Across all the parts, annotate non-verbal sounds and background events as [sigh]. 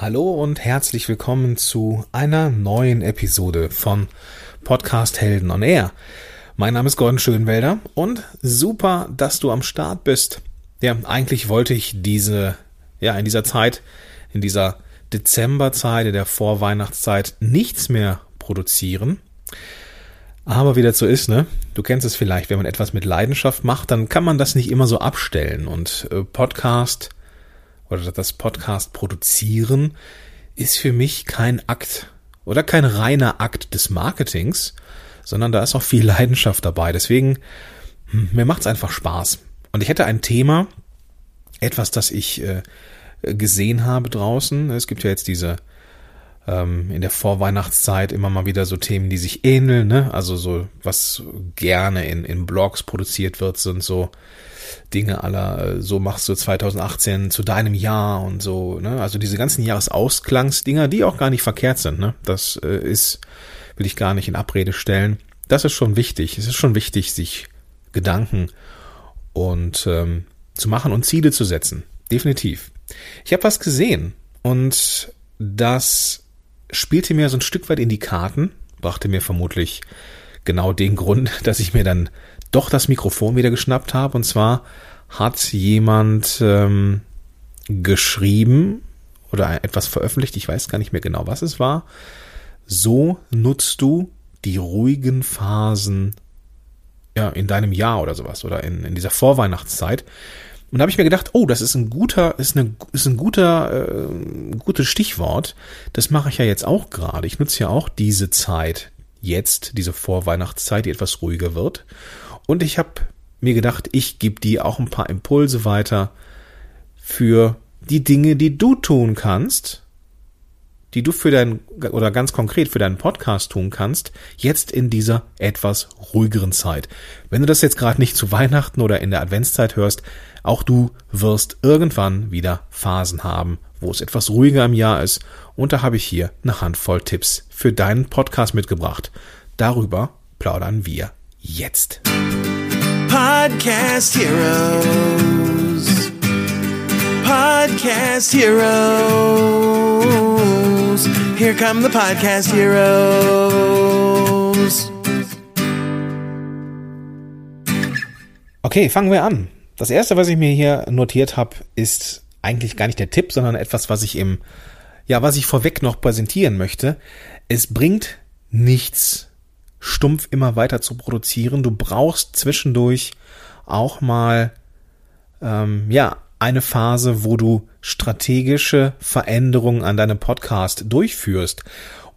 Hallo und herzlich willkommen zu einer neuen Episode von Podcast Helden on Air. Mein Name ist Gordon Schönwelder und super, dass du am Start bist. Ja, eigentlich wollte ich diese, ja, in dieser Zeit, in dieser Dezemberzeit, in der Vorweihnachtszeit nichts mehr produzieren. Aber wie das so ist, ne? Du kennst es vielleicht, wenn man etwas mit Leidenschaft macht, dann kann man das nicht immer so abstellen. Und äh, Podcast oder das Podcast produzieren ist für mich kein Akt oder kein reiner Akt des Marketings, sondern da ist auch viel [laughs] Leidenschaft dabei. Deswegen, hm, mir macht's einfach Spaß. Und ich hätte ein Thema, etwas, das ich äh, gesehen habe draußen. Es gibt ja jetzt diese ähm, in der Vorweihnachtszeit immer mal wieder so Themen, die sich ähneln, ne? Also so, was gerne in, in Blogs produziert wird, sind so Dinge aller, äh, so machst du 2018 zu deinem Jahr und so, ne? Also diese ganzen Jahresausklangsdinger, die auch gar nicht verkehrt sind, ne? Das äh, ist, will ich gar nicht in Abrede stellen. Das ist schon wichtig. Es ist schon wichtig, sich Gedanken und ähm, zu machen und Ziele zu setzen. Definitiv. Ich habe was gesehen und das spielte mir so ein Stück weit in die Karten, brachte mir vermutlich genau den Grund, [laughs] dass ich mir dann doch das Mikrofon wieder geschnappt habe. Und zwar hat jemand ähm, geschrieben oder etwas veröffentlicht, ich weiß gar nicht mehr genau, was es war. So nutzt du die ruhigen Phasen ja, in deinem Jahr oder sowas oder in, in dieser Vorweihnachtszeit. Und da habe ich mir gedacht, oh, das ist ein guter, ist, eine, ist ein guter, äh, gutes Stichwort. Das mache ich ja jetzt auch gerade. Ich nutze ja auch diese Zeit jetzt, diese Vorweihnachtszeit, die etwas ruhiger wird. Und ich habe mir gedacht, ich gebe dir auch ein paar Impulse weiter für die Dinge, die du tun kannst, die du für dein oder ganz konkret für deinen Podcast tun kannst, jetzt in dieser etwas ruhigeren Zeit. Wenn du das jetzt gerade nicht zu Weihnachten oder in der Adventszeit hörst, auch du wirst irgendwann wieder Phasen haben, wo es etwas ruhiger im Jahr ist und da habe ich hier eine Handvoll Tipps für deinen Podcast mitgebracht. Darüber plaudern wir jetzt. Podcast Heroes. Podcast Heroes. Here come the Podcast Heroes. Okay, fangen wir an. Das erste, was ich mir hier notiert habe, ist eigentlich gar nicht der Tipp, sondern etwas, was ich im, ja, was ich vorweg noch präsentieren möchte. Es bringt nichts, stumpf immer weiter zu produzieren. Du brauchst zwischendurch auch mal, ähm, ja, eine Phase, wo du strategische Veränderungen an deinem Podcast durchführst.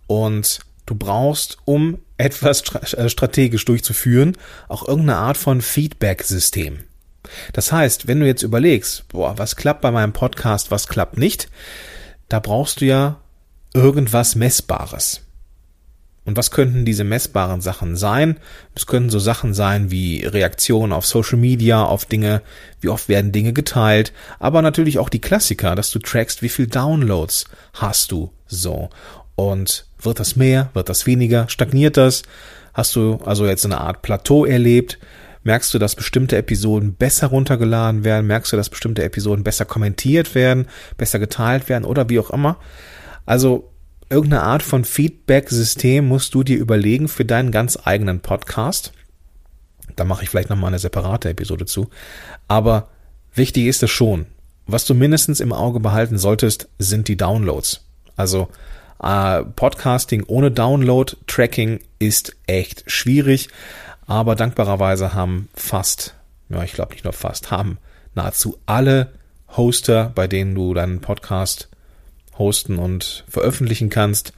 Und du brauchst, um [laughs] etwas äh, strategisch durchzuführen, auch irgendeine Art von Feedback-System. Das heißt, wenn du jetzt überlegst, boah, was klappt bei meinem Podcast, was klappt nicht, da brauchst du ja irgendwas Messbares. Und was könnten diese messbaren Sachen sein? Es könnten so Sachen sein wie Reaktionen auf Social Media, auf Dinge, wie oft werden Dinge geteilt, aber natürlich auch die Klassiker, dass du trackst, wie viel Downloads hast du so. Und wird das mehr, wird das weniger, stagniert das? Hast du also jetzt eine Art Plateau erlebt? Merkst du, dass bestimmte Episoden besser runtergeladen werden? Merkst du, dass bestimmte Episoden besser kommentiert werden, besser geteilt werden oder wie auch immer? Also irgendeine Art von Feedback-System musst du dir überlegen für deinen ganz eigenen Podcast. Da mache ich vielleicht nochmal eine separate Episode zu. Aber wichtig ist es schon. Was du mindestens im Auge behalten solltest, sind die Downloads. Also äh, Podcasting ohne Download-Tracking ist echt schwierig. Aber dankbarerweise haben fast, ja, ich glaube nicht nur fast, haben nahezu alle Hoster, bei denen du deinen Podcast hosten und veröffentlichen kannst,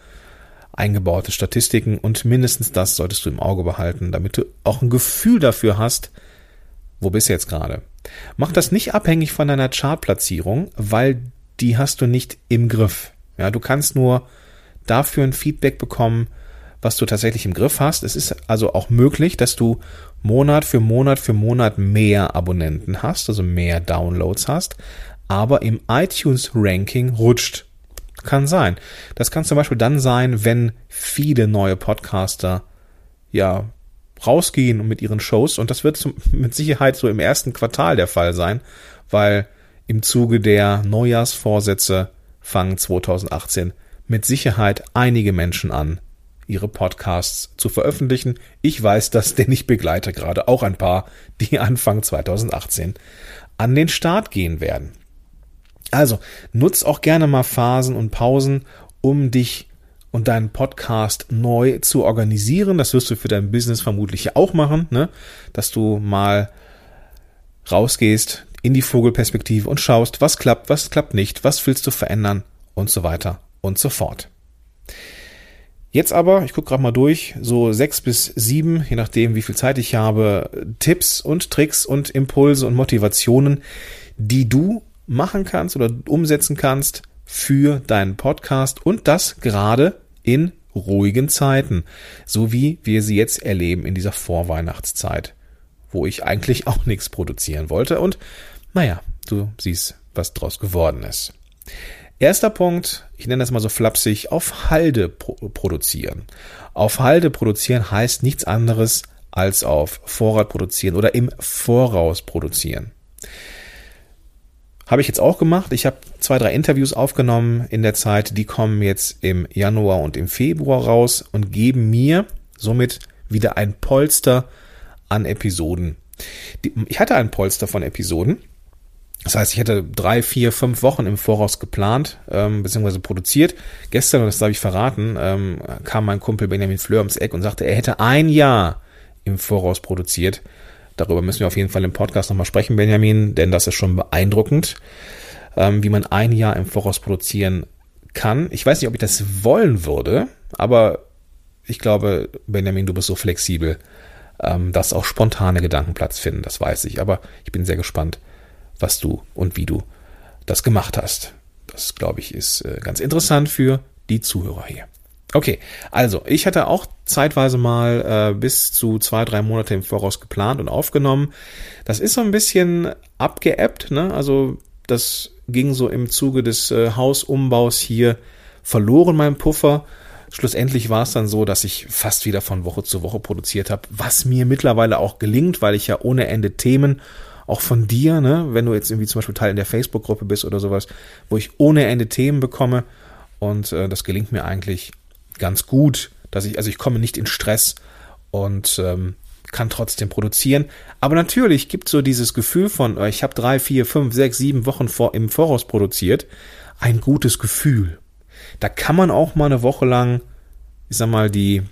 eingebaute Statistiken und mindestens das solltest du im Auge behalten, damit du auch ein Gefühl dafür hast, wo bist du jetzt gerade. Mach das nicht abhängig von deiner Chartplatzierung, weil die hast du nicht im Griff. Ja, du kannst nur dafür ein Feedback bekommen, was du tatsächlich im Griff hast. Es ist also auch möglich, dass du Monat für Monat für Monat mehr Abonnenten hast, also mehr Downloads hast, aber im iTunes Ranking rutscht. Kann sein. Das kann zum Beispiel dann sein, wenn viele neue Podcaster ja rausgehen mit ihren Shows und das wird zum, [laughs] mit Sicherheit so im ersten Quartal der Fall sein, weil im Zuge der Neujahrsvorsätze fangen 2018 mit Sicherheit einige Menschen an, ihre Podcasts zu veröffentlichen. Ich weiß das, denn ich begleite gerade auch ein paar, die Anfang 2018 an den Start gehen werden. Also nutz auch gerne mal Phasen und Pausen, um dich und deinen Podcast neu zu organisieren. Das wirst du für dein Business vermutlich auch machen, ne? dass du mal rausgehst in die Vogelperspektive und schaust, was klappt, was klappt nicht, was willst du verändern und so weiter und so fort. Jetzt aber, ich gucke gerade mal durch, so sechs bis sieben, je nachdem, wie viel Zeit ich habe, Tipps und Tricks und Impulse und Motivationen, die du machen kannst oder umsetzen kannst für deinen Podcast und das gerade in ruhigen Zeiten, so wie wir sie jetzt erleben in dieser Vorweihnachtszeit, wo ich eigentlich [laughs] auch nichts produzieren wollte und naja, du siehst, was draus geworden ist. Erster Punkt, ich nenne das mal so flapsig, auf Halde pro produzieren. Auf Halde produzieren heißt nichts anderes als auf Vorrat produzieren oder im Voraus produzieren. Habe ich jetzt auch gemacht. Ich habe zwei, drei Interviews aufgenommen in der Zeit. Die kommen jetzt im Januar und im Februar raus und geben mir somit wieder ein Polster an Episoden. Ich hatte ein Polster von Episoden das heißt, ich hätte drei, vier, fünf Wochen im Voraus geplant, ähm, beziehungsweise produziert. Gestern, und das darf ich verraten, ähm, kam mein Kumpel Benjamin Fleur ums Eck und sagte, er hätte ein Jahr im Voraus produziert. Darüber müssen wir auf jeden Fall im Podcast nochmal sprechen, Benjamin, denn das ist schon beeindruckend, ähm, wie man ein Jahr im Voraus produzieren kann. Ich weiß nicht, ob ich das wollen würde, aber ich glaube, Benjamin, du bist so flexibel, ähm, dass auch spontane Gedanken Platz finden, das weiß ich. Aber ich bin sehr gespannt, was du und wie du das gemacht hast. Das, glaube ich, ist äh, ganz interessant für die Zuhörer hier. Okay, also ich hatte auch zeitweise mal äh, bis zu zwei, drei Monate im Voraus geplant und aufgenommen. Das ist so ein bisschen abgeebbt, ne? Also das ging so im Zuge des äh, Hausumbaus hier verloren, mein Puffer. Schlussendlich war es dann so, dass ich fast wieder von Woche zu Woche produziert habe, was mir mittlerweile auch gelingt, weil ich ja ohne Ende Themen auch von dir, ne, wenn du jetzt irgendwie zum Beispiel Teil in der Facebook-Gruppe bist oder sowas, wo ich ohne Ende Themen bekomme und äh, das gelingt mir eigentlich ganz gut, dass ich, also ich komme nicht in Stress und ähm, kann trotzdem produzieren. Aber natürlich gibt so dieses Gefühl von, äh, ich habe drei, vier, fünf, sechs, sieben Wochen vor, im Voraus produziert, ein gutes Gefühl. Da kann man auch mal eine Woche lang, ich sag mal, die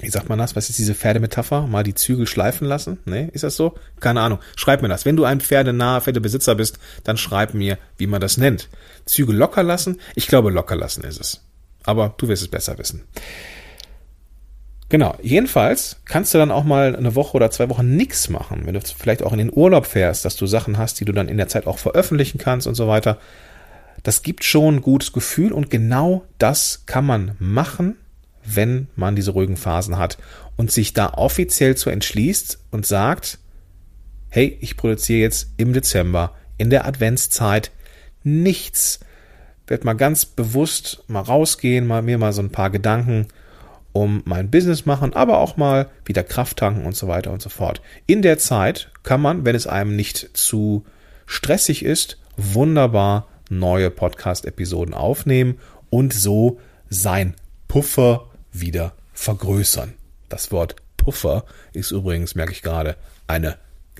wie sagt man das? Was ist diese Pferdemetapher? Mal die Zügel schleifen lassen? Nee, ist das so? Keine Ahnung. Schreib mir das. Wenn du ein pferdenaher Pferdebesitzer bist, dann schreib mir, wie man das nennt. Zügel locker lassen? Ich glaube, locker lassen ist es. Aber du wirst es besser wissen. Genau. Jedenfalls kannst du dann auch mal eine Woche oder zwei Wochen nichts machen. Wenn du vielleicht auch in den Urlaub fährst, dass du Sachen hast, die du dann in der Zeit auch veröffentlichen kannst und so weiter. Das gibt schon ein gutes Gefühl und genau das kann man machen wenn man diese ruhigen Phasen hat und sich da offiziell zu entschließt und sagt, hey, ich produziere jetzt im Dezember in der Adventszeit nichts. Werd mal ganz bewusst mal rausgehen, mal mir mal so ein paar Gedanken um mein Business machen, aber auch mal wieder Kraft tanken und so weiter und so fort. In der Zeit kann man, wenn es einem nicht zu stressig ist, wunderbar neue Podcast-Episoden aufnehmen und so sein Puffer wieder vergrößern. Das Wort Puffer ist übrigens, merke ich gerade, eine,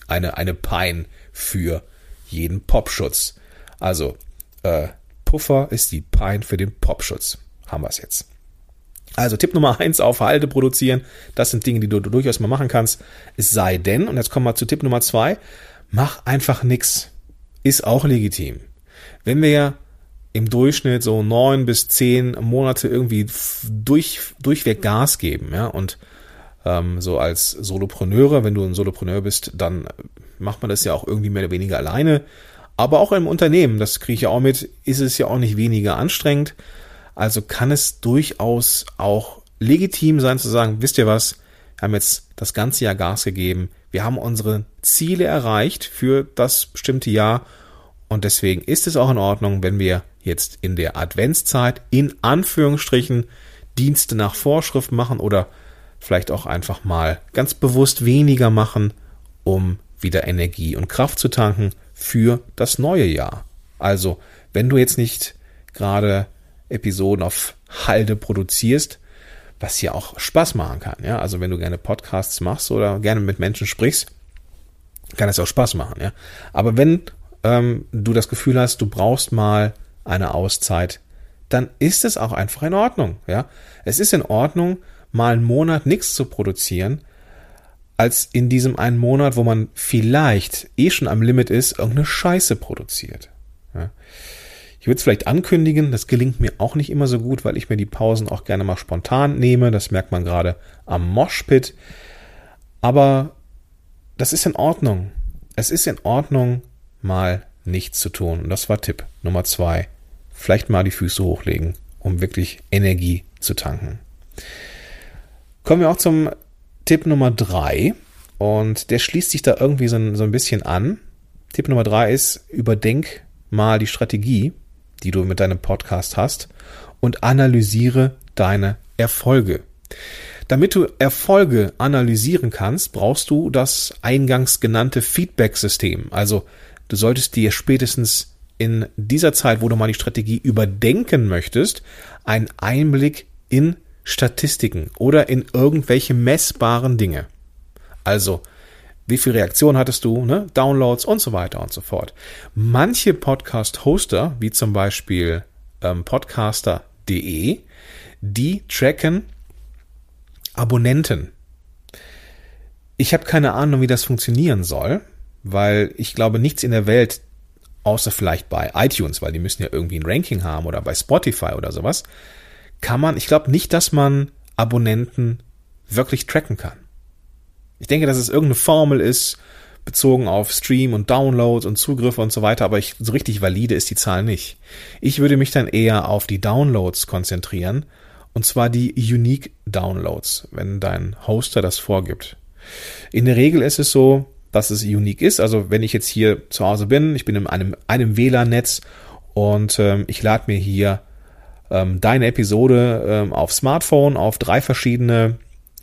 eine, eine Pein für jeden Popschutz. Also, äh, Puffer ist die Pein für den Popschutz. Haben wir es jetzt. Also Tipp Nummer eins auf Halde produzieren. Das sind Dinge, die du, du durchaus mal machen kannst. Es sei denn, und jetzt kommen wir zu Tipp Nummer zwei, mach einfach nix. Ist auch legitim. Wenn wir im Durchschnitt so neun bis zehn Monate irgendwie durch, durchweg Gas geben, ja, und ähm, so als Solopreneure, wenn du ein Solopreneur bist, dann macht man das ja auch irgendwie mehr oder weniger alleine. Aber auch im Unternehmen, das kriege ich ja auch mit, ist es ja auch nicht weniger anstrengend. Also kann es durchaus auch legitim sein zu sagen, wisst ihr was, wir haben jetzt das ganze Jahr Gas gegeben, wir haben unsere Ziele erreicht für das bestimmte Jahr und deswegen ist es auch in Ordnung, wenn wir jetzt in der Adventszeit in Anführungsstrichen Dienste nach Vorschrift machen oder vielleicht auch einfach mal ganz bewusst weniger machen, um wieder Energie und Kraft zu tanken für das neue Jahr. Also, wenn du jetzt nicht gerade Episoden auf Halde produzierst, was ja auch Spaß machen kann. Ja, also wenn du gerne Podcasts machst oder gerne mit Menschen sprichst, kann es auch Spaß machen. Ja, aber wenn ähm, du das Gefühl hast, du brauchst mal eine Auszeit, dann ist es auch einfach in Ordnung. Ja, es ist in Ordnung, mal einen Monat nichts zu produzieren, als in diesem einen Monat, wo man vielleicht eh schon am Limit ist, irgendeine Scheiße produziert. Ich würde es vielleicht ankündigen, das gelingt mir auch nicht immer so gut, weil ich mir die Pausen auch gerne mal spontan nehme. Das merkt man gerade am Moshpit. Aber das ist in Ordnung. Es ist in Ordnung, mal nichts zu tun. Und das war Tipp Nummer zwei. Vielleicht mal die Füße hochlegen, um wirklich Energie zu tanken. Kommen wir auch zum Tipp Nummer drei. Und der schließt sich da irgendwie so ein, so ein bisschen an. Tipp Nummer drei ist, überdenk mal die Strategie, die du mit deinem Podcast hast und analysiere deine Erfolge. Damit du Erfolge analysieren kannst, brauchst du das eingangs genannte Feedback-System. Also du solltest dir spätestens in dieser Zeit, wo du mal die Strategie überdenken möchtest, einen Einblick in Statistiken oder in irgendwelche messbaren Dinge. Also, wie viel Reaktion hattest du, ne? Downloads und so weiter und so fort. Manche Podcast-Hoster, wie zum Beispiel ähm, podcaster.de, die tracken Abonnenten. Ich habe keine Ahnung, wie das funktionieren soll, weil ich glaube, nichts in der Welt, außer vielleicht bei iTunes, weil die müssen ja irgendwie ein Ranking haben oder bei Spotify oder sowas, kann man, ich glaube nicht, dass man Abonnenten wirklich tracken kann. Ich denke, dass es irgendeine Formel ist, bezogen auf Stream und Downloads und Zugriffe und so weiter, aber ich, so richtig valide ist die Zahl nicht. Ich würde mich dann eher auf die Downloads konzentrieren, und zwar die Unique Downloads, wenn dein Hoster das vorgibt. In der Regel ist es so, dass es unique ist. Also wenn ich jetzt hier zu Hause bin, ich bin in einem, einem WLAN-Netz und ähm, ich lade mir hier ähm, deine Episode ähm, auf Smartphone, auf drei verschiedene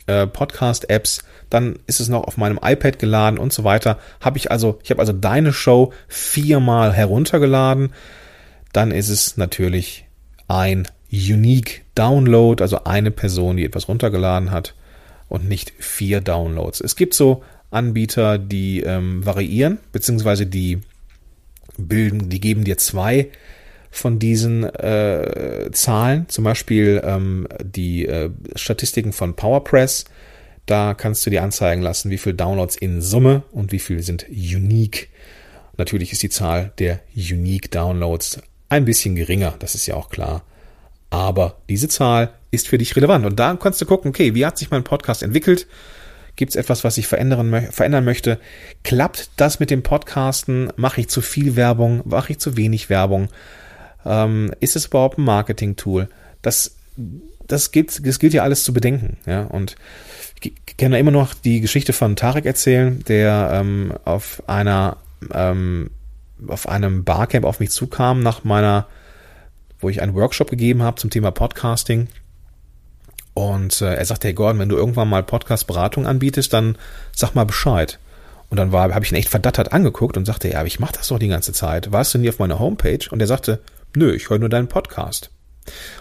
äh, Podcast-Apps, dann ist es noch auf meinem iPad geladen und so weiter. Habe ich also, ich habe also deine Show viermal heruntergeladen. Dann ist es natürlich ein Unique Download, also eine Person, die etwas runtergeladen hat und nicht vier Downloads. Es gibt so Anbieter, die ähm, variieren, beziehungsweise die bilden, die geben dir zwei von diesen äh, Zahlen, zum Beispiel ähm, die äh, Statistiken von PowerPress. Da kannst du dir anzeigen lassen, wie viel Downloads in Summe und wie viel sind unique. Natürlich ist die Zahl der unique Downloads ein bisschen geringer, das ist ja auch klar. Aber diese Zahl ist für dich relevant. Und da kannst du gucken, okay, wie hat sich mein Podcast entwickelt? Gibt es etwas, was ich verändern, verändern möchte? Klappt das mit dem Podcasten? Mache ich zu viel Werbung? Mache ich zu wenig Werbung? Ähm, ist es überhaupt ein Marketing-Tool? Das, das, gilt, das gilt ja alles zu bedenken. Ja? Und ich kann ja immer noch die Geschichte von Tarek erzählen, der ähm, auf einer ähm, auf einem Barcamp auf mich zukam nach meiner, wo ich einen Workshop gegeben habe zum Thema Podcasting. Und äh, er sagte, hey Gordon, wenn du irgendwann mal Podcast-Beratung anbietest, dann sag mal Bescheid. Und dann habe ich ihn echt verdattert angeguckt und sagte, ja, aber ich mache das doch die ganze Zeit. Warst du nie auf meiner Homepage? Und er sagte, Nö, ich höre nur deinen Podcast.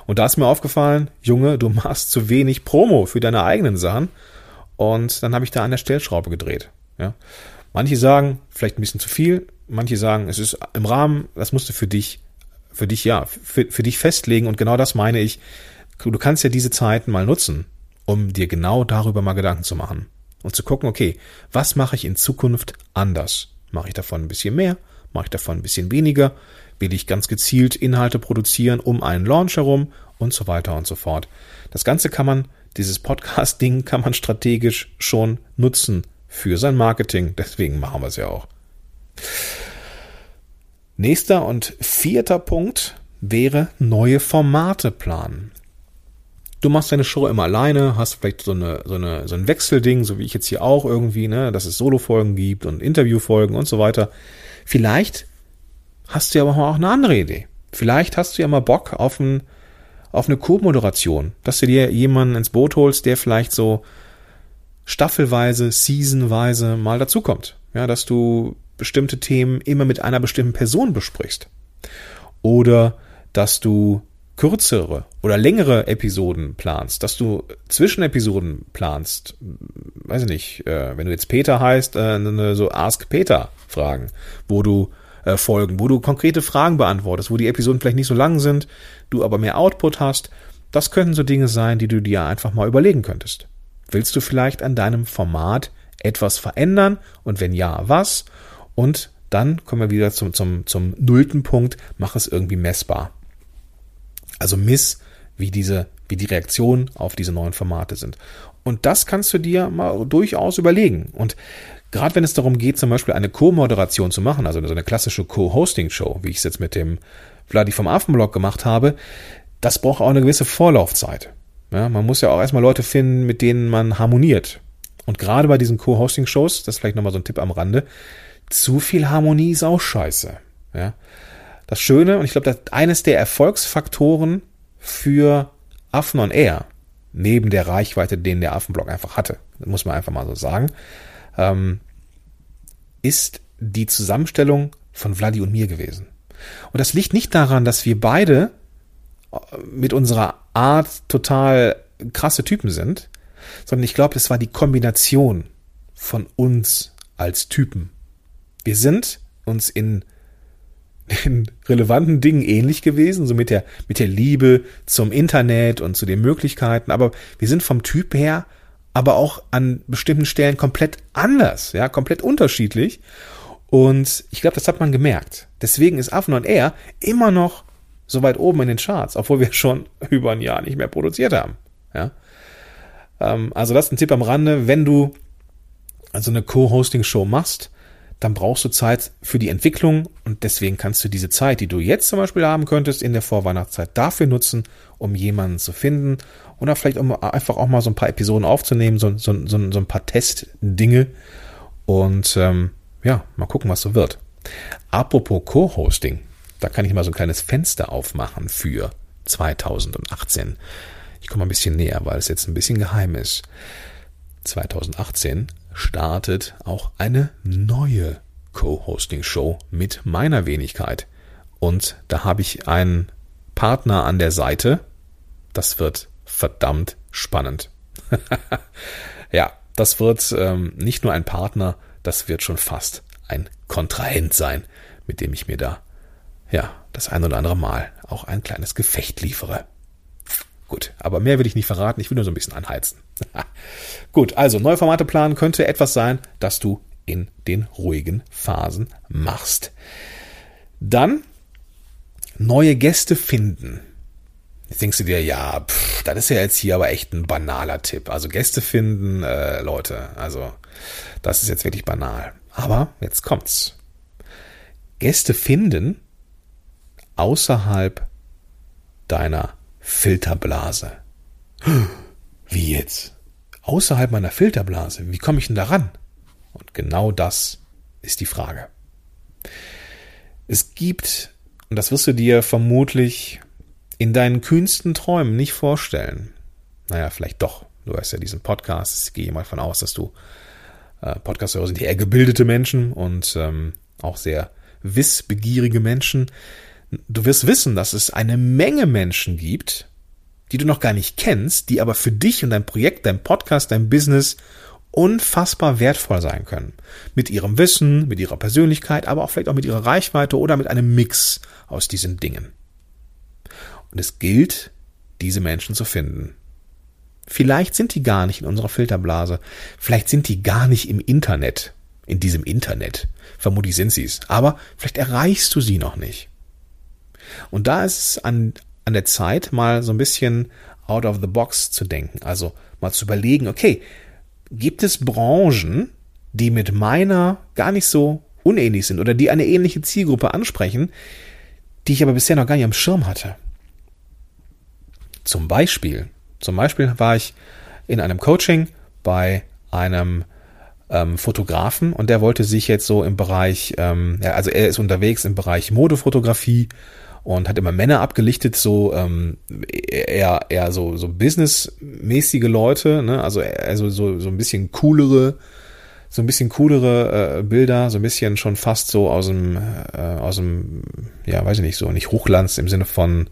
Und da ist mir aufgefallen, Junge, du machst zu wenig Promo für deine eigenen Sachen. Und dann habe ich da an der Stellschraube gedreht. Ja. Manche sagen, vielleicht ein bisschen zu viel. Manche sagen, es ist im Rahmen, das musst du für dich, für dich, ja, für, für dich festlegen. Und genau das meine ich. Du kannst ja diese Zeiten mal nutzen, um dir genau darüber mal Gedanken zu machen. Und zu gucken, okay, was mache ich in Zukunft anders? Mache ich davon ein bisschen mehr? Mache ich davon ein bisschen weniger? Will ich ganz gezielt Inhalte produzieren um einen Launch herum und so weiter und so fort. Das Ganze kann man, dieses Podcast-Ding [laughs] kann man strategisch schon nutzen für sein Marketing. Deswegen machen wir es ja auch. Nächster und vierter Punkt wäre neue Formate planen. Du machst deine Show immer alleine, hast vielleicht so, eine, so, eine, so ein Wechselding, so wie ich jetzt hier auch irgendwie, ne, dass es Solo-Folgen gibt und Interview-Folgen und so weiter. Vielleicht hast du ja auch eine andere Idee. Vielleicht hast du ja mal Bock auf, ein, auf eine Co-Moderation, dass du dir jemanden ins Boot holst, der vielleicht so staffelweise, seasonweise mal dazukommt. Ja, dass du bestimmte Themen immer mit einer bestimmten Person besprichst. Oder dass du kürzere oder längere Episoden planst, dass du Zwischenepisoden planst, weiß ich nicht, äh, wenn du jetzt Peter heißt, äh, so Ask Peter Fragen, wo du äh, Folgen, wo du konkrete Fragen beantwortest, wo die Episoden vielleicht nicht so lang sind, du aber mehr Output hast, das könnten so Dinge sein, die du dir einfach mal überlegen könntest. Willst du vielleicht an deinem Format etwas verändern und wenn ja, was? Und dann kommen wir wieder zum, zum, zum nullten Punkt, mach es irgendwie messbar. Also miss, wie diese, wie die Reaktionen auf diese neuen Formate sind. Und das kannst du dir mal durchaus überlegen. Und gerade wenn es darum geht, zum Beispiel eine Co-Moderation zu machen, also so eine klassische Co-Hosting-Show, wie ich es jetzt mit dem Vladi vom Affenblog gemacht habe, das braucht auch eine gewisse Vorlaufzeit. Ja, man muss ja auch erstmal Leute finden, mit denen man harmoniert. Und gerade bei diesen Co-Hosting-Shows, das ist vielleicht nochmal so ein Tipp am Rande, zu viel Harmonie ist auch scheiße. Ja. Das Schöne, und ich glaube, eines der Erfolgsfaktoren für Affen on Air, neben der Reichweite, den der Affenblog einfach hatte, muss man einfach mal so sagen, ähm, ist die Zusammenstellung von Vladi und mir gewesen. Und das liegt nicht daran, dass wir beide äh, mit unserer Art total krasse Typen sind, sondern ich glaube, es war die Kombination von uns als Typen. Wir sind uns in [laughs] in relevanten Dingen ähnlich gewesen, so mit der, mit der Liebe zum Internet und zu den Möglichkeiten, aber wir sind vom Typ her aber auch an bestimmten Stellen komplett anders, ja, komplett unterschiedlich. Und ich glaube, das hat man gemerkt. Deswegen ist Affen und Air immer noch so weit oben in den Charts, obwohl wir schon [laughs] über ein Jahr nicht mehr produziert haben. Ja. Ähm, also das ist ein Tipp am Rande, wenn du also eine Co-Hosting-Show machst, dann brauchst du Zeit für die Entwicklung und deswegen kannst du diese Zeit, die du jetzt zum Beispiel haben könntest in der Vorweihnachtszeit, dafür nutzen, um jemanden zu finden oder vielleicht um einfach auch mal so ein paar Episoden aufzunehmen, so, so, so, so ein paar Testdinge und ähm, ja, mal gucken, was so wird. Apropos Co-Hosting, da kann ich mal so ein kleines Fenster aufmachen für 2018. Ich komme ein bisschen näher, weil es jetzt ein bisschen geheim ist. 2018 startet auch eine neue Co-Hosting-Show mit meiner Wenigkeit. Und da habe ich einen Partner an der Seite. Das wird verdammt spannend. [laughs] ja, das wird ähm, nicht nur ein Partner, das wird schon fast ein Kontrahent sein, mit dem ich mir da, ja, das ein oder andere Mal auch ein kleines Gefecht liefere. Gut, aber mehr will ich nicht verraten, ich will nur so ein bisschen anheizen. [laughs] Gut, also neue Formate planen könnte etwas sein, das du in den ruhigen Phasen machst. Dann neue Gäste finden. Jetzt denkst du dir, ja, pff, das ist ja jetzt hier aber echt ein banaler Tipp. Also Gäste finden, äh, Leute, also das ist jetzt wirklich banal. Aber jetzt kommt's. Gäste finden außerhalb deiner Filterblase. [gasps] Wie jetzt? Außerhalb meiner Filterblase. Wie komme ich denn da ran? Und genau das ist die Frage. Es gibt, und das wirst du dir vermutlich in deinen kühnsten Träumen nicht vorstellen. Naja, vielleicht doch. Du hast ja diesen Podcast. Ich gehe mal von aus, dass du äh, Podcast-Hörer sind eher gebildete Menschen und ähm, auch sehr wissbegierige Menschen du wirst wissen, dass es eine Menge Menschen gibt, die du noch gar nicht kennst, die aber für dich und dein Projekt, dein Podcast, dein Business unfassbar wertvoll sein können. Mit ihrem Wissen, mit ihrer Persönlichkeit, aber auch vielleicht auch mit ihrer Reichweite oder mit einem Mix aus diesen Dingen. Und es gilt, diese Menschen zu finden. Vielleicht sind die gar nicht in unserer Filterblase. Vielleicht sind die gar nicht im Internet. In diesem Internet. Vermutlich sind sie es. Aber vielleicht erreichst du sie noch nicht. Und da ist es an, an der Zeit, mal so ein bisschen out of the box zu denken. Also mal zu überlegen, okay, gibt es Branchen, die mit meiner gar nicht so unähnlich sind oder die eine ähnliche Zielgruppe ansprechen, die ich aber bisher noch gar nicht am Schirm hatte. Zum Beispiel, zum Beispiel war ich in einem Coaching bei einem ähm, Fotografen und der wollte sich jetzt so im Bereich, ähm, also er ist unterwegs im Bereich Modefotografie und hat immer Männer abgelichtet, so ähm, eher, eher so, so businessmäßige Leute, ne? also also so, so ein bisschen coolere so ein bisschen coolere äh, Bilder, so ein bisschen schon fast so aus dem, äh, aus dem, ja, weiß ich nicht, so nicht Hochglanz im Sinne von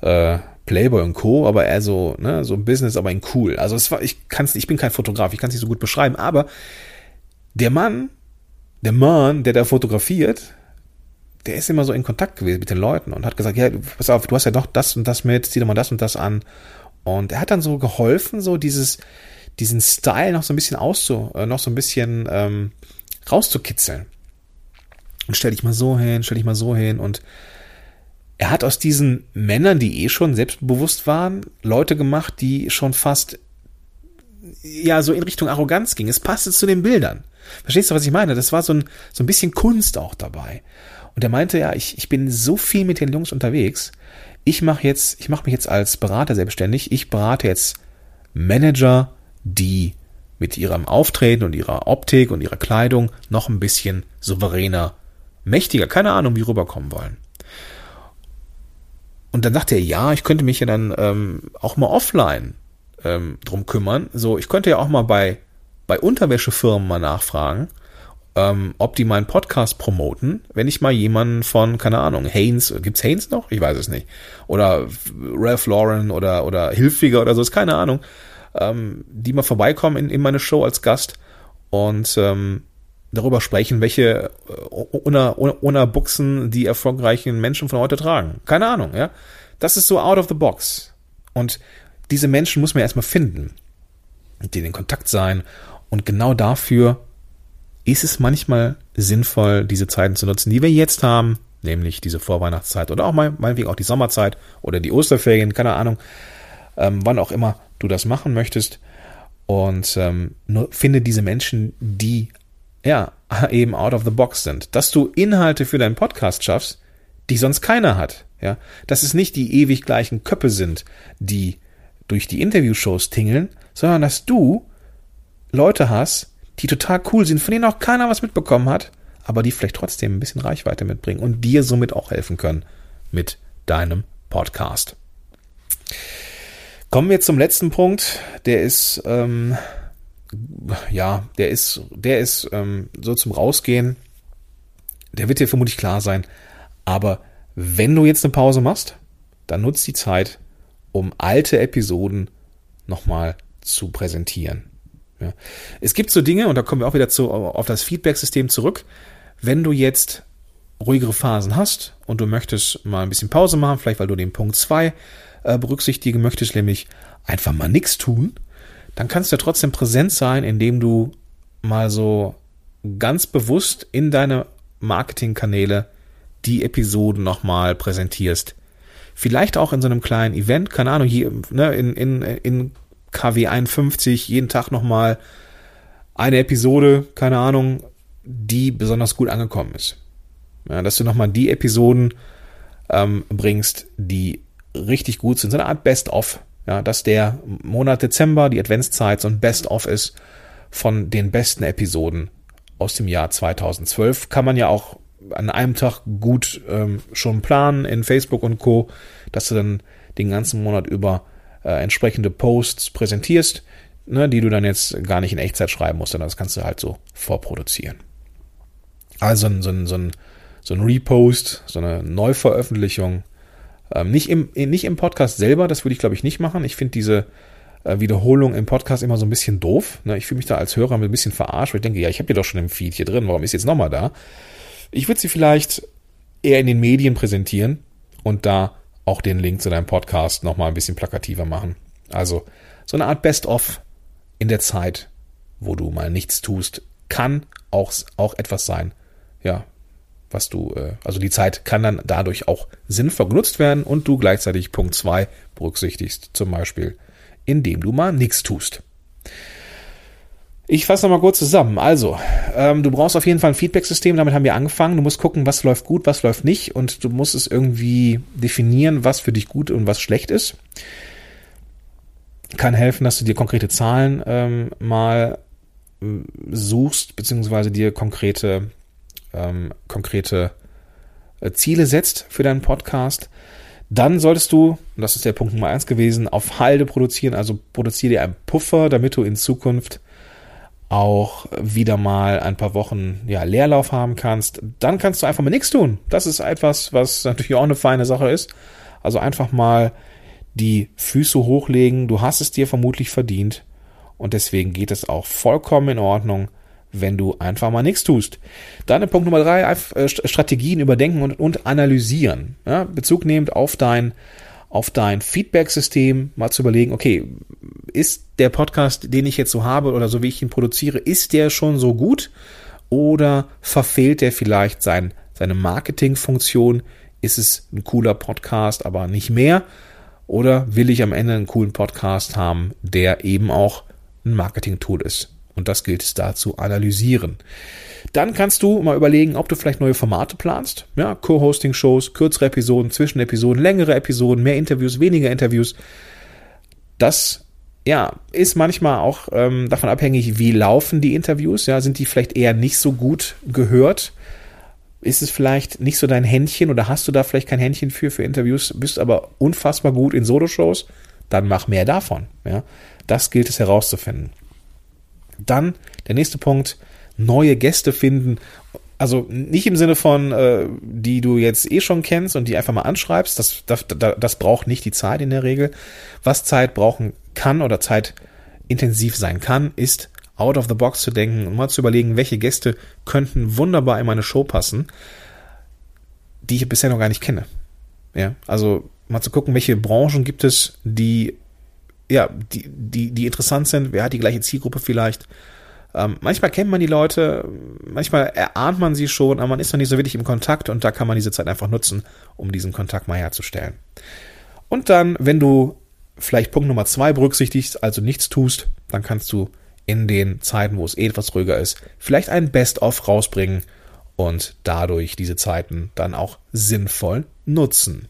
äh, Playboy und Co., aber eher so, ne, so Business, aber in cool. Also es war, ich kann's, ich bin kein Fotograf, ich kann es nicht so gut beschreiben, aber der Mann, der Mann, der da fotografiert, der ist immer so in Kontakt gewesen mit den Leuten und hat gesagt, ja, pass auf, du hast ja doch das und das mit, zieh doch mal das und das an. Und er hat dann so geholfen, so dieses, diesen Style noch so ein bisschen auszu, äh, noch so ein bisschen ähm, rauszukitzeln. Und stell dich mal so hin, stell dich mal so hin und er hat aus diesen Männern, die eh schon selbstbewusst waren, Leute gemacht, die schon fast ja so in Richtung Arroganz gingen. Es passte zu den Bildern. Verstehst du, was ich meine? Das war so ein, so ein bisschen Kunst auch dabei. Und er meinte, ja, ich, ich bin so viel mit den Jungs unterwegs. Ich mache jetzt, ich mache mich jetzt als Berater selbstständig. Ich berate jetzt Manager, die mit ihrem Auftreten und ihrer Optik und ihrer Kleidung noch ein bisschen souveräner, mächtiger, keine Ahnung, wie rüberkommen wollen. Und dann dachte er, ja, ich könnte mich ja dann ähm, auch mal offline ähm, drum kümmern. So, ich könnte ja auch mal bei, bei Unterwäschefirmen mal nachfragen, ähm, ob die meinen Podcast promoten, wenn ich mal jemanden von, keine Ahnung, Haynes, gibt's Haynes noch? Ich weiß es nicht. Oder Ralph Lauren oder, oder Hilfiger oder so, ist keine Ahnung. Ähm, die mal vorbeikommen in, in meine Show als Gast und ähm, darüber sprechen, welche Una, Una Buchsen die erfolgreichen Menschen von heute tragen. Keine Ahnung, ja. Das ist so out of the box. Und diese Menschen muss man erstmal finden, mit denen in Kontakt sein. Und genau dafür ist es manchmal sinnvoll, diese Zeiten zu nutzen, die wir jetzt haben, nämlich diese Vorweihnachtszeit oder auch mal, meinetwegen auch die Sommerzeit oder die Osterferien, keine Ahnung, ähm, wann auch immer du das machen möchtest. Und ähm, finde diese Menschen, die ja, [laughs] eben out of the box sind. Dass du Inhalte für deinen Podcast schaffst, die sonst keiner hat. Ja, dass es nicht die ewig gleichen Köppe sind, die durch die Interviewshows tingeln, sondern dass du Leute hast, die total cool sind, von denen auch keiner was mitbekommen hat, aber die vielleicht trotzdem ein bisschen Reichweite mitbringen und dir somit auch helfen können mit deinem Podcast. Kommen wir zum letzten Punkt. Der ist ähm, ja, der ist, der ist ähm, so zum Rausgehen. Der wird dir vermutlich klar sein. Aber wenn du jetzt eine Pause machst, dann nutzt die Zeit, um alte Episoden nochmal zu präsentieren. Ja. Es gibt so Dinge, und da kommen wir auch wieder zu, auf das Feedback-System zurück. Wenn du jetzt ruhigere Phasen hast und du möchtest mal ein bisschen Pause machen, vielleicht weil du den Punkt 2 äh, berücksichtigen möchtest, nämlich einfach mal nichts tun, dann kannst du ja trotzdem präsent sein, indem du mal so ganz bewusst in deine Marketingkanäle die Episoden nochmal präsentierst. Vielleicht auch in so einem kleinen Event, keine Ahnung, hier, ne, in, in, in KW 51 jeden Tag nochmal eine Episode, keine Ahnung, die besonders gut angekommen ist. Ja, dass du nochmal die Episoden ähm, bringst, die richtig gut sind, so eine Art Best-of ja, dass der Monat Dezember, die Adventszeit, so ein Best-of ist von den besten Episoden aus dem Jahr 2012. Kann man ja auch an einem Tag gut ähm, schon planen in Facebook und Co., dass du dann den ganzen Monat über äh, entsprechende Posts präsentierst, ne, die du dann jetzt gar nicht in Echtzeit schreiben musst, sondern das kannst du halt so vorproduzieren. Also so ein, so ein, so ein Repost, so eine Neuveröffentlichung ähm, nicht, im, nicht im Podcast selber, das würde ich glaube ich nicht machen. Ich finde diese äh, Wiederholung im Podcast immer so ein bisschen doof. Ne? Ich fühle mich da als Hörer ein bisschen verarscht, weil ich denke, ja, ich habe die doch schon im Feed hier drin, warum ist jetzt nochmal da? Ich würde sie vielleicht eher in den Medien präsentieren und da auch den Link zu deinem Podcast nochmal ein bisschen plakativer machen. Also so eine Art Best-of in der Zeit, wo du mal nichts tust, kann auch, auch etwas sein, ja, was du, äh, also die Zeit kann dann dadurch auch sinnvoll genutzt werden und du gleichzeitig Punkt zwei berücksichtigst, zum Beispiel, indem du mal nichts tust. Ich fasse nochmal kurz zusammen. Also, ähm, du brauchst auf jeden Fall ein Feedback-System, damit haben wir angefangen. Du musst gucken, was läuft gut, was läuft nicht und du musst es irgendwie definieren, was für dich gut und was schlecht ist. Kann helfen, dass du dir konkrete Zahlen ähm, mal äh, suchst, beziehungsweise dir konkrete ähm, konkrete äh, Ziele setzt für deinen Podcast, dann solltest du, und das ist der Punkt Nummer eins gewesen, auf Halde produzieren, also produziere dir einen Puffer, damit du in Zukunft auch wieder mal ein paar Wochen ja, Leerlauf haben kannst, dann kannst du einfach mal nichts tun. Das ist etwas, was natürlich auch eine feine Sache ist. Also einfach mal die Füße hochlegen. Du hast es dir vermutlich verdient. Und deswegen geht es auch vollkommen in Ordnung, wenn du einfach mal nichts tust. Dann Punkt Nummer drei, äh, Strategien überdenken und, und analysieren. Ja, Bezug nehmend auf dein, auf dein Feedback-System, mal zu überlegen, okay, ist der Podcast, den ich jetzt so habe oder so wie ich ihn produziere, ist der schon so gut? Oder verfehlt der vielleicht sein, seine Marketingfunktion? Ist es ein cooler Podcast, aber nicht mehr? Oder will ich am Ende einen coolen Podcast haben, der eben auch ein Marketing-Tool ist? Und das gilt es da zu analysieren. Dann kannst du mal überlegen, ob du vielleicht neue Formate planst. Ja, Co-Hosting-Shows, kürzere Episoden, Zwischenepisoden, längere Episoden, mehr Interviews, weniger Interviews. Das ja, ist manchmal auch ähm, davon abhängig, wie laufen die Interviews. Ja, sind die vielleicht eher nicht so gut gehört? Ist es vielleicht nicht so dein Händchen oder hast du da vielleicht kein Händchen für für Interviews, bist aber unfassbar gut in Solo-Shows? Dann mach mehr davon. Ja, das gilt es herauszufinden. Dann der nächste Punkt, neue Gäste finden. Also nicht im Sinne von, äh, die du jetzt eh schon kennst und die einfach mal anschreibst. Das, das, das braucht nicht die Zeit in der Regel. Was Zeit brauchen kann oder Zeit intensiv sein kann, ist out of the box zu denken und mal zu überlegen, welche Gäste könnten wunderbar in meine Show passen, die ich bisher noch gar nicht kenne. Ja, also mal zu gucken, welche Branchen gibt es, die ja, die, die, die interessant sind. Wer hat die gleiche Zielgruppe vielleicht? Ähm, manchmal kennt man die Leute, manchmal erahnt man sie schon, aber man ist noch nicht so wirklich im Kontakt und da kann man diese Zeit einfach nutzen, um diesen Kontakt mal herzustellen. Und dann, wenn du vielleicht Punkt Nummer zwei berücksichtigst, also nichts tust, dann kannst du in den Zeiten, wo es eh etwas ruhiger ist, vielleicht ein Best-of rausbringen und dadurch diese Zeiten dann auch sinnvoll nutzen.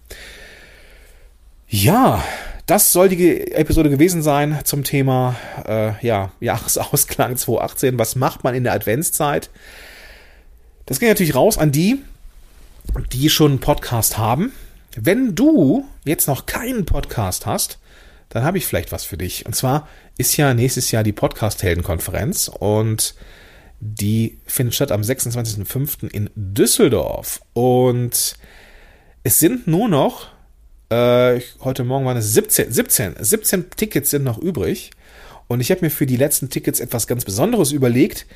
Ja, das soll die Episode gewesen sein zum Thema äh, ja, Jahresausklang [laughs] 2018. Was macht man in der Adventszeit? Das geht natürlich raus an die, die schon einen Podcast haben. Wenn du jetzt noch keinen Podcast hast, dann habe ich vielleicht was für dich. Und zwar ist ja nächstes Jahr die Podcast-Helden-Konferenz und die findet statt am 26.05. in Düsseldorf. Und es sind nur noch äh, heute Morgen waren es 17, 17, 17 Tickets sind noch übrig. Und ich habe mir für die letzten Tickets etwas ganz Besonderes überlegt.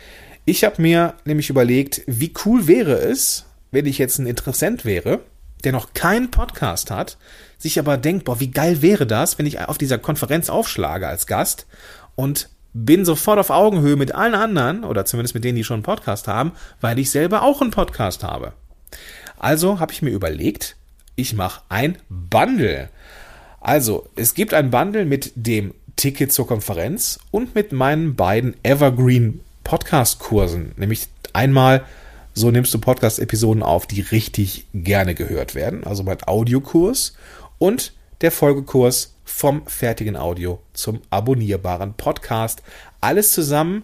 Ich habe mir nämlich überlegt, wie cool wäre es, wenn ich jetzt ein Interessent wäre, der noch keinen Podcast hat, sich aber denkt, boah, wie geil wäre das, wenn ich auf dieser Konferenz aufschlage als Gast und bin sofort auf Augenhöhe mit allen anderen, oder zumindest mit denen, die schon einen Podcast haben, weil ich selber auch einen Podcast habe. Also habe ich mir überlegt, ich mache ein Bundle. Also, es gibt ein Bundle mit dem Ticket zur Konferenz und mit meinen beiden Evergreen Podcast Kursen, nämlich einmal so nimmst du Podcast-Episoden auf, die richtig gerne gehört werden, also mein Audiokurs und der Folgekurs vom fertigen Audio zum abonnierbaren Podcast. Alles zusammen,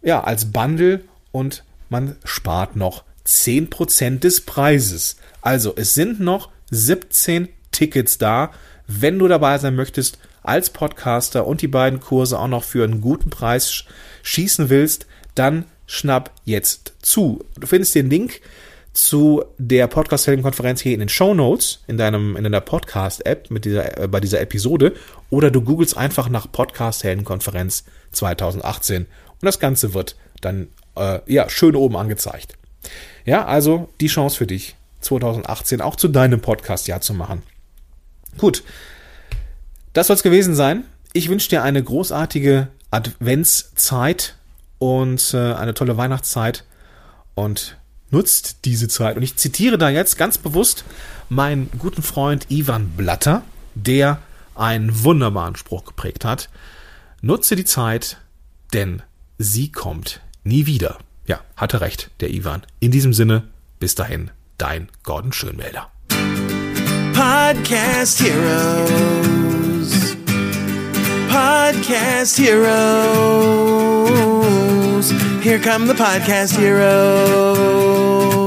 ja, als Bundle und man spart noch 10% des Preises. Also es sind noch 17 Tickets da. Wenn du dabei sein möchtest als Podcaster und die beiden Kurse auch noch für einen guten Preis schießen willst, dann schnapp jetzt zu. Du findest den Link zu der Podcast Helden Konferenz hier in den Show Notes in deinem in deiner Podcast App mit dieser äh, bei dieser Episode oder du googelst einfach nach Podcast Helden Konferenz 2018 und das ganze wird dann äh, ja schön oben angezeigt. Ja, also die Chance für dich 2018 auch zu deinem Podcast-Jahr zu machen. Gut, das soll es gewesen sein. Ich wünsche dir eine großartige Adventszeit und äh, eine tolle Weihnachtszeit und nutzt diese Zeit. Und ich zitiere da jetzt ganz bewusst meinen guten Freund Ivan Blatter, der einen wunderbaren Spruch geprägt hat. Nutze die Zeit, denn sie kommt nie wieder. Ja, hatte recht, der Ivan. In diesem Sinne, bis dahin dein Gordon Schönwälder. Podcast Heroes. Podcast Heroes. Here come the Podcast Heroes.